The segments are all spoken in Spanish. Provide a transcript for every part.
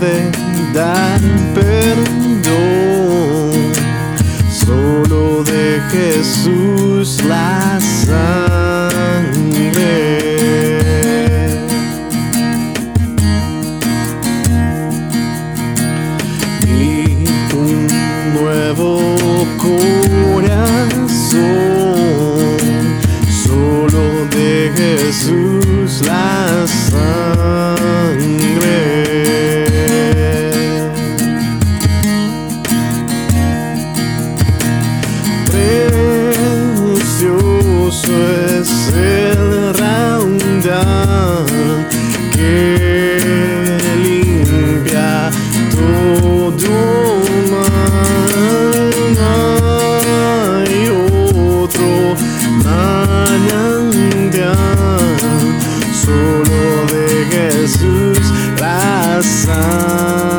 puede dar perdón. Solo de Jesús la sangre. Y un nuevo corazón. Jesús la sangre.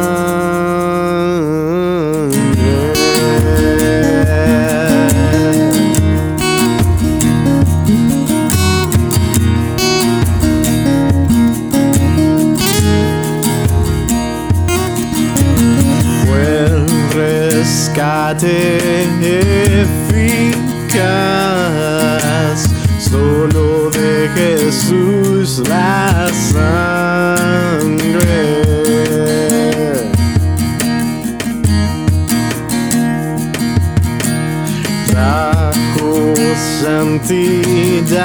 el rescate eficaz solo de Jesús la sangre. santidad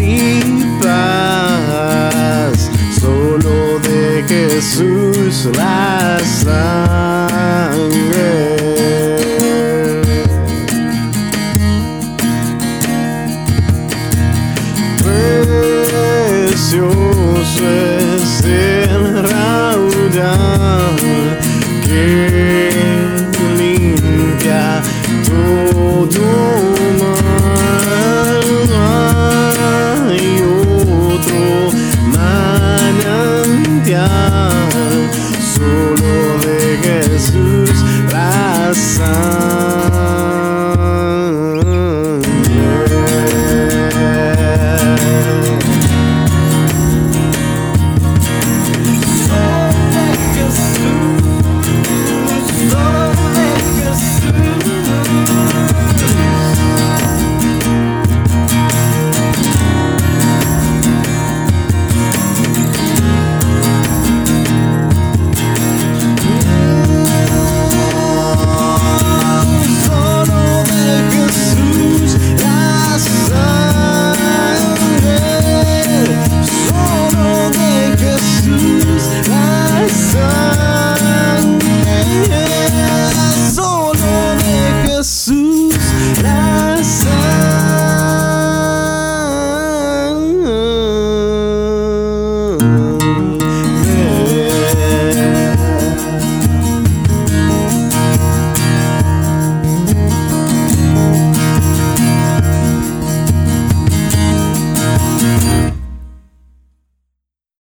y paz. Solo de Jesús la sangre. Precioso. last